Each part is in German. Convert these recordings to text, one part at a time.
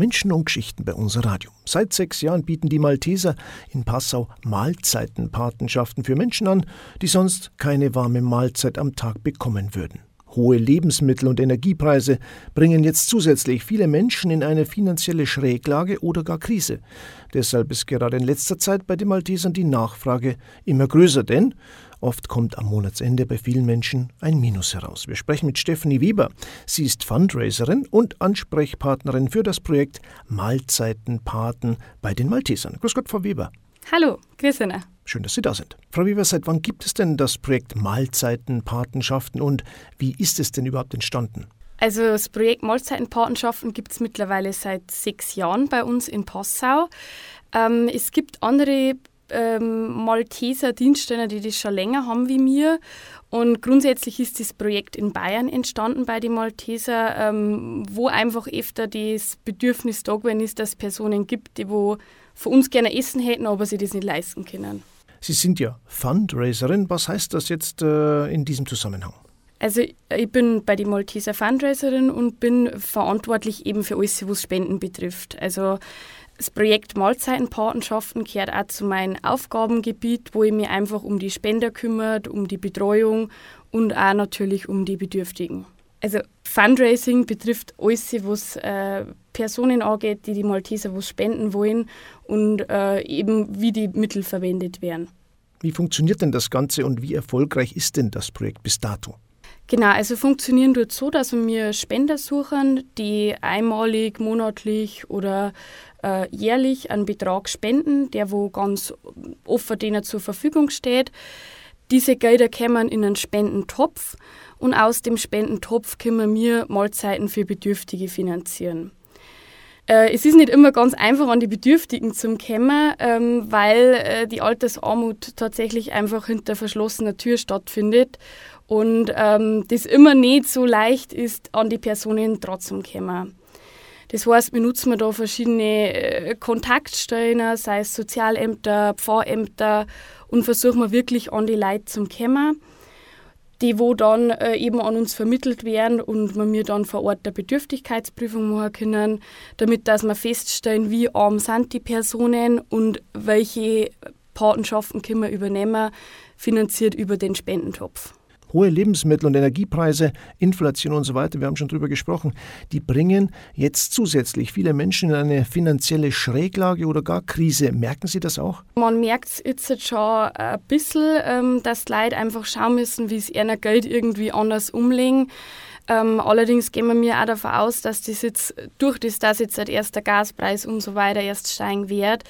Menschen und Geschichten bei unser Radio. Seit sechs Jahren bieten die Malteser in Passau Mahlzeitenpatenschaften für Menschen an, die sonst keine warme Mahlzeit am Tag bekommen würden. Hohe Lebensmittel- und Energiepreise bringen jetzt zusätzlich viele Menschen in eine finanzielle Schräglage oder gar Krise. Deshalb ist gerade in letzter Zeit bei den Maltesern die Nachfrage immer größer, denn oft kommt am Monatsende bei vielen Menschen ein Minus heraus. Wir sprechen mit Stephanie Weber. Sie ist Fundraiserin und Ansprechpartnerin für das Projekt Mahlzeitenpaten bei den Maltesern. Grüß Gott, Frau Weber. Hallo, grüß Ihnen. Schön, dass Sie da sind. Frau Weber, seit wann gibt es denn das Projekt Mahlzeitenpatenschaften und wie ist es denn überhaupt entstanden? Also das Projekt Mahlzeitenpatenschaften gibt es mittlerweile seit sechs Jahren bei uns in Passau. Ähm, es gibt andere ähm, Malteser Dienststellen, die das schon länger haben wie mir. Und grundsätzlich ist das Projekt in Bayern entstanden bei den Malteser, ähm, wo einfach öfter das Bedürfnis da gewesen ist, dass es Personen gibt, die wo von uns gerne essen hätten, aber sie das nicht leisten können. Sie sind ja Fundraiserin. Was heißt das jetzt äh, in diesem Zusammenhang? Also ich bin bei die Malteser Fundraiserin und bin verantwortlich eben für alles, was Spenden betrifft. Also das Projekt Mahlzeitenpatenschaften gehört auch zu meinem Aufgabengebiet, wo ich mich einfach um die Spender kümmert, um die Betreuung und auch natürlich um die Bedürftigen. Also Fundraising betrifft alles, was äh, Personen angeht, die die Malteser was spenden wollen und äh, eben wie die Mittel verwendet werden. Wie funktioniert denn das Ganze und wie erfolgreich ist denn das Projekt bis dato? Genau, also funktionieren dort so, dass wir Spender suchen, die einmalig, monatlich oder äh, jährlich einen Betrag spenden, der wo ganz offen denen zur Verfügung steht. Diese Gelder kommen in einen Spendentopf und aus dem Spendentopf können wir Mahlzeiten für Bedürftige finanzieren. Äh, es ist nicht immer ganz einfach, an die Bedürftigen zu kommen, ähm, weil äh, die Altersarmut tatsächlich einfach hinter verschlossener Tür stattfindet und ähm, das immer nicht so leicht ist, an die Personen trotzdem kommen. Das heißt, wir nutzen da verschiedene äh, Kontaktstellen, sei es Sozialämter, Pfarrämter und versuchen wirklich an die Leute zu kommen die wo dann äh, eben an uns vermittelt werden und wir mir dann vor Ort eine Bedürftigkeitsprüfung machen können, damit dass wir feststellen, wie arm sind die Personen und welche Patenschaften können wir übernehmen, finanziert über den Spendentopf hohe Lebensmittel- und Energiepreise, Inflation und so weiter, wir haben schon drüber gesprochen, die bringen jetzt zusätzlich viele Menschen in eine finanzielle Schräglage oder gar Krise. Merken Sie das auch? Man merkt es jetzt schon ein bisschen, ähm, dass die Leute einfach schauen müssen, wie sie ihr Geld irgendwie anders umlegen. Ähm, allerdings gehen wir mir auch davon aus, dass das jetzt durch das, dass jetzt halt erst der Gaspreis und so weiter erst steigen wird,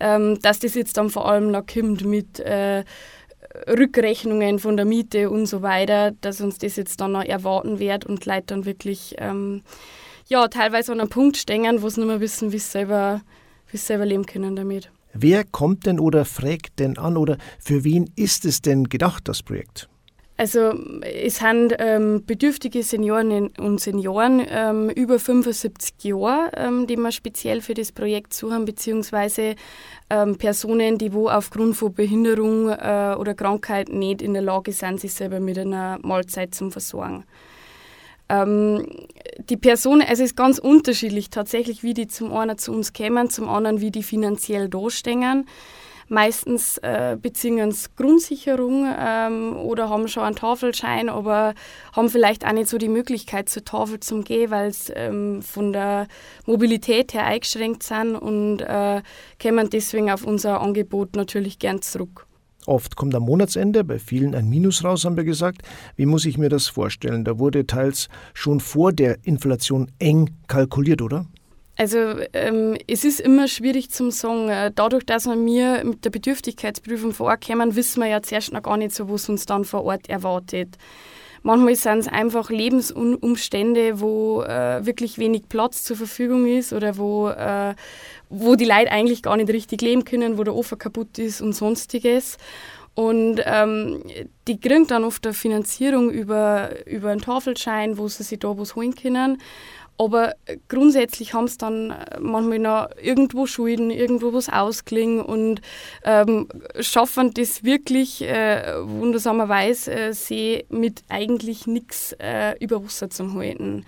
ähm, dass das jetzt dann vor allem noch kommt mit äh, Rückrechnungen von der Miete und so weiter, dass uns das jetzt dann noch erwarten wird und Leute dann wirklich ähm, ja, teilweise an einem Punkt stehen, wo sie nicht mehr wissen, wie sie selber, wie sie selber leben können damit. Wer kommt denn oder fragt denn an oder für wen ist es denn gedacht, das Projekt? Also es sind ähm, bedürftige Senioren und Senioren ähm, über 75 Jahre, ähm, die wir speziell für das Projekt suchen, beziehungsweise ähm, Personen, die wo aufgrund von Behinderung äh, oder Krankheit nicht in der Lage sind, sich selber mit einer Mahlzeit zu versorgen. Ähm, die Personen, also es ist ganz unterschiedlich tatsächlich, wie die zum einen zu uns kämen, zum anderen, wie die finanziell dastehen. Meistens äh, beziehen sie Grundsicherung ähm, oder haben schon einen Tafelschein, aber haben vielleicht auch nicht so die Möglichkeit zur Tafel zu gehen, weil sie ähm, von der Mobilität her eingeschränkt sind und äh, kommen deswegen auf unser Angebot natürlich gern zurück. Oft kommt am Monatsende bei vielen ein Minus raus, haben wir gesagt. Wie muss ich mir das vorstellen? Da wurde teils schon vor der Inflation eng kalkuliert, oder? Also ähm, es ist immer schwierig zum sagen. Äh, dadurch, dass wir mir mit der Bedürftigkeitsprüfung vor wissen wir ja zuerst noch gar nicht so, was uns dann vor Ort erwartet. Manchmal sind es einfach Lebensumstände, wo äh, wirklich wenig Platz zur Verfügung ist oder wo, äh, wo die Leute eigentlich gar nicht richtig leben können, wo der Ofen kaputt ist und sonstiges. Und ähm, die kriegen dann oft eine Finanzierung über, über einen Tafelschein, wo sie sich da was holen können. Aber grundsätzlich haben sie dann äh, manchmal noch irgendwo Schulden, irgendwo was ausklingen und ähm, schaffen das wirklich äh, wundersamerweise, äh, sie mit eigentlich nichts äh, über Wasser zu halten.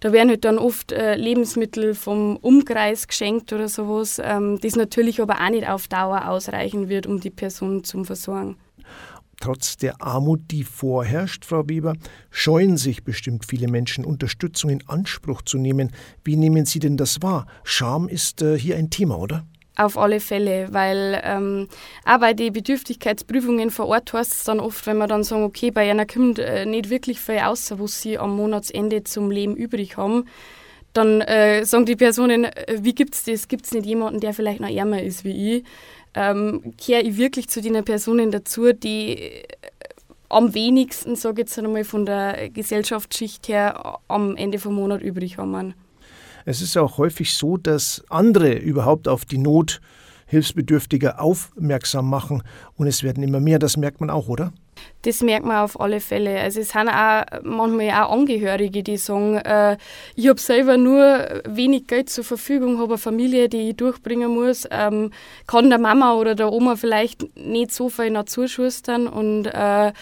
Da werden halt dann oft äh, Lebensmittel vom Umkreis geschenkt oder sowas, ähm, das natürlich aber auch nicht auf Dauer ausreichen wird, um die Person zu versorgen. Trotz der Armut, die vorherrscht, Frau Weber, scheuen sich bestimmt viele Menschen, Unterstützung in Anspruch zu nehmen. Wie nehmen Sie denn das wahr? Scham ist äh, hier ein Thema, oder? Auf alle Fälle, weil ähm, auch bei den Bedürftigkeitsprüfungen vor Ort heißt es dann oft, wenn man dann sagen, okay, bei einer kommt äh, nicht wirklich viel aus, was sie am Monatsende zum Leben übrig haben, dann äh, sagen die Personen, äh, wie gibt es das? Gibt es nicht jemanden, der vielleicht noch ärmer ist wie ich? Ähm, kehre ich wirklich zu den Personen dazu, die äh, am wenigsten, sage ich jetzt einmal, von der Gesellschaftsschicht her am Ende vom Monat übrig haben. Es ist auch häufig so, dass andere überhaupt auf die Not Hilfsbedürftiger aufmerksam machen und es werden immer mehr. Das merkt man auch, oder? Das merkt man auf alle Fälle. Also es sind auch manchmal auch Angehörige, die sagen, äh, ich habe selber nur wenig Geld zur Verfügung, habe eine Familie, die ich durchbringen muss, ähm, kann der Mama oder der Oma vielleicht nicht so viel noch zuschustern. Und äh,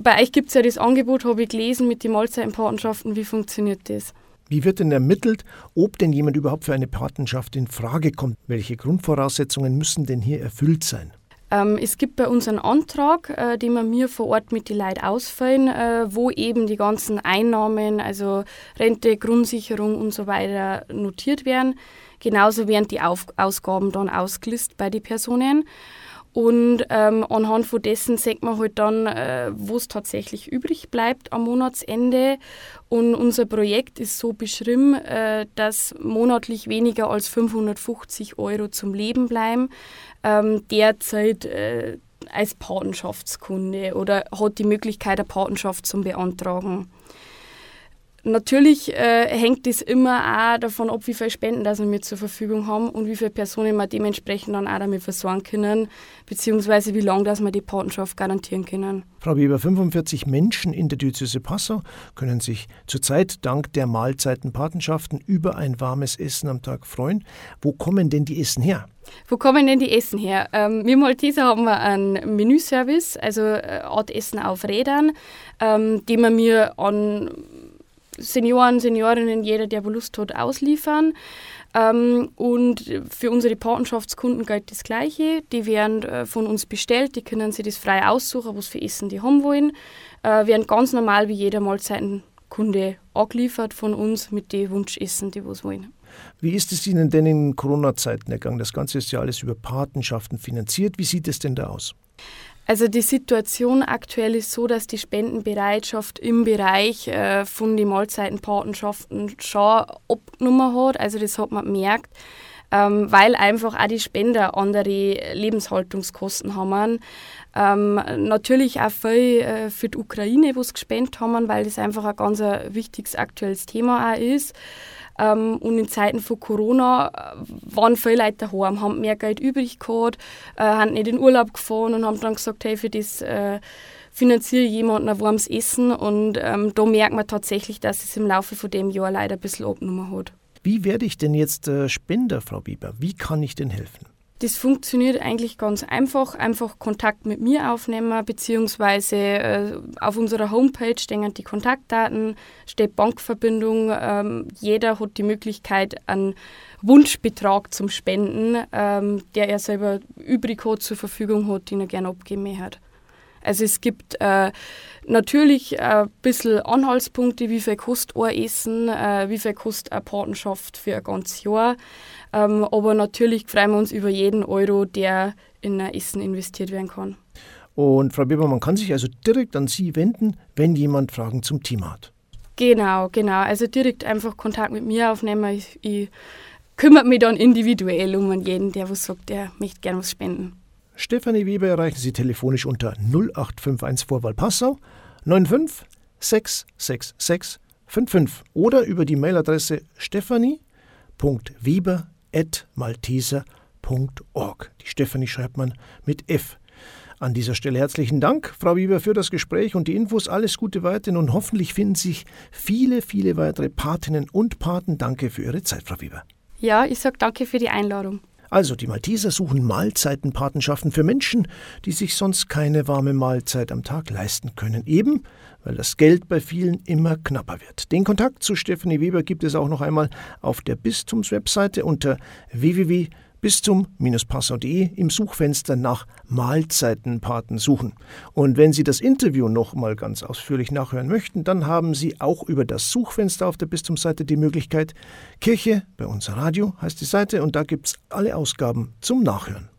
bei euch gibt es ja das Angebot, habe ich gelesen, mit den Mahlzeitenpatenschaften. Wie funktioniert das? Wie wird denn ermittelt, ob denn jemand überhaupt für eine Patenschaft in Frage kommt? Welche Grundvoraussetzungen müssen denn hier erfüllt sein? Ähm, es gibt bei uns einen Antrag, äh, den wir mir vor Ort mit den Leuten ausfüllen, äh, wo eben die ganzen Einnahmen, also Rente, Grundsicherung und so weiter notiert werden. Genauso werden die Ausgaben dann ausgelistet bei den Personen. Und ähm, anhand von dessen sieht man halt dann, äh, wo es tatsächlich übrig bleibt am Monatsende. Und unser Projekt ist so beschrieben, äh, dass monatlich weniger als 550 Euro zum Leben bleiben. Ähm, derzeit äh, als Patenschaftskunde oder hat die Möglichkeit, eine Patenschaft zu beantragen. Natürlich äh, hängt es immer auch davon ab, wie viele Spenden das wir zur Verfügung haben und wie viele Personen wir dementsprechend dann auch damit versorgen können, beziehungsweise wie lange dass wir die Patenschaft garantieren können. Frau Weber, 45 Menschen in der Diözese Passau können sich zurzeit dank der Mahlzeitenpatenschaften über ein warmes Essen am Tag freuen. Wo kommen denn die Essen her? Wo kommen denn die Essen her? Ähm, wir Malteser haben wir einen Menüservice, also eine Art Essen auf Rädern, ähm, den wir mir an Senioren, Seniorinnen, jeder, der Lust hat, ausliefern. Ähm, und für unsere Patenschaftskunden gilt das Gleiche. Die werden äh, von uns bestellt, die können sich das frei aussuchen, was für Essen die haben wollen. Äh, werden ganz normal wie jeder Mahlzeitenkunde angeliefert von uns mit den Wunschessen, die was wollen. Wie ist es Ihnen denn in Corona-Zeiten ergangen? Das Ganze ist ja alles über Patenschaften finanziert. Wie sieht es denn da aus? Also die Situation aktuell ist so, dass die Spendenbereitschaft im Bereich äh, von den Mahlzeitenpatenschaften schon abgenommen hat. Also das hat man gemerkt, ähm, weil einfach auch die Spender andere Lebenshaltungskosten haben. Ähm, natürlich auch viel äh, für die Ukraine, wo sie gespendet haben, weil das einfach ein ganz ein wichtiges aktuelles Thema auch ist. Ähm, und in Zeiten von Corona äh, waren viele Leute daheim, haben mehr Geld übrig gehabt, äh, haben nicht in Urlaub gefahren und haben dann gesagt, hey, für das äh, finanziere jemanden ein warmes Essen. Und ähm, da merkt man tatsächlich, dass es im Laufe von dem Jahr leider ein bisschen abgenommen hat. Wie werde ich denn jetzt äh, Spender, Frau Bieber? Wie kann ich denn helfen? Das funktioniert eigentlich ganz einfach. Einfach Kontakt mit mir aufnehmen, beziehungsweise äh, auf unserer Homepage stehen die Kontaktdaten, steht Bankverbindung. Ähm, jeder hat die Möglichkeit, einen Wunschbetrag zum Spenden, ähm, der er selber übrig hat, zur Verfügung hat, den er gerne abgeben hat. Also es gibt äh, natürlich ein bisschen Anhaltspunkte, wie viel kostet ein Essen, äh, wie viel kostet eine Patenschaft für ein ganzes Jahr. Ähm, aber natürlich freuen wir uns über jeden Euro, der in ein Essen investiert werden kann. Und Frau Weber, man kann sich also direkt an Sie wenden, wenn jemand Fragen zum Thema hat. Genau, genau. Also direkt einfach Kontakt mit mir aufnehmen. Ich, ich kümmere mich dann individuell um jeden, der was sagt, der möchte gerne was spenden. Stefanie Weber erreichen Sie telefonisch unter 0851 Vorwahl Passau 95 666 55 oder über die Mailadresse stephanie.weber.malteser.org. Die Stefanie schreibt man mit F. An dieser Stelle herzlichen Dank, Frau Weber, für das Gespräch und die Infos. Alles Gute weiterhin und hoffentlich finden sich viele, viele weitere Patinnen und Paten. Danke für Ihre Zeit, Frau Weber. Ja, ich sage danke für die Einladung. Also die Malteser suchen Mahlzeitenpatenschaften für Menschen, die sich sonst keine warme Mahlzeit am Tag leisten können. Eben, weil das Geld bei vielen immer knapper wird. Den Kontakt zu Stephanie Weber gibt es auch noch einmal auf der Bistumswebseite unter www bistum-passau.de im Suchfenster nach Mahlzeitenpaten suchen. Und wenn Sie das Interview noch mal ganz ausführlich nachhören möchten, dann haben Sie auch über das Suchfenster auf der Bistumsseite die Möglichkeit. Kirche bei unser Radio heißt die Seite und da gibt es alle Ausgaben zum Nachhören.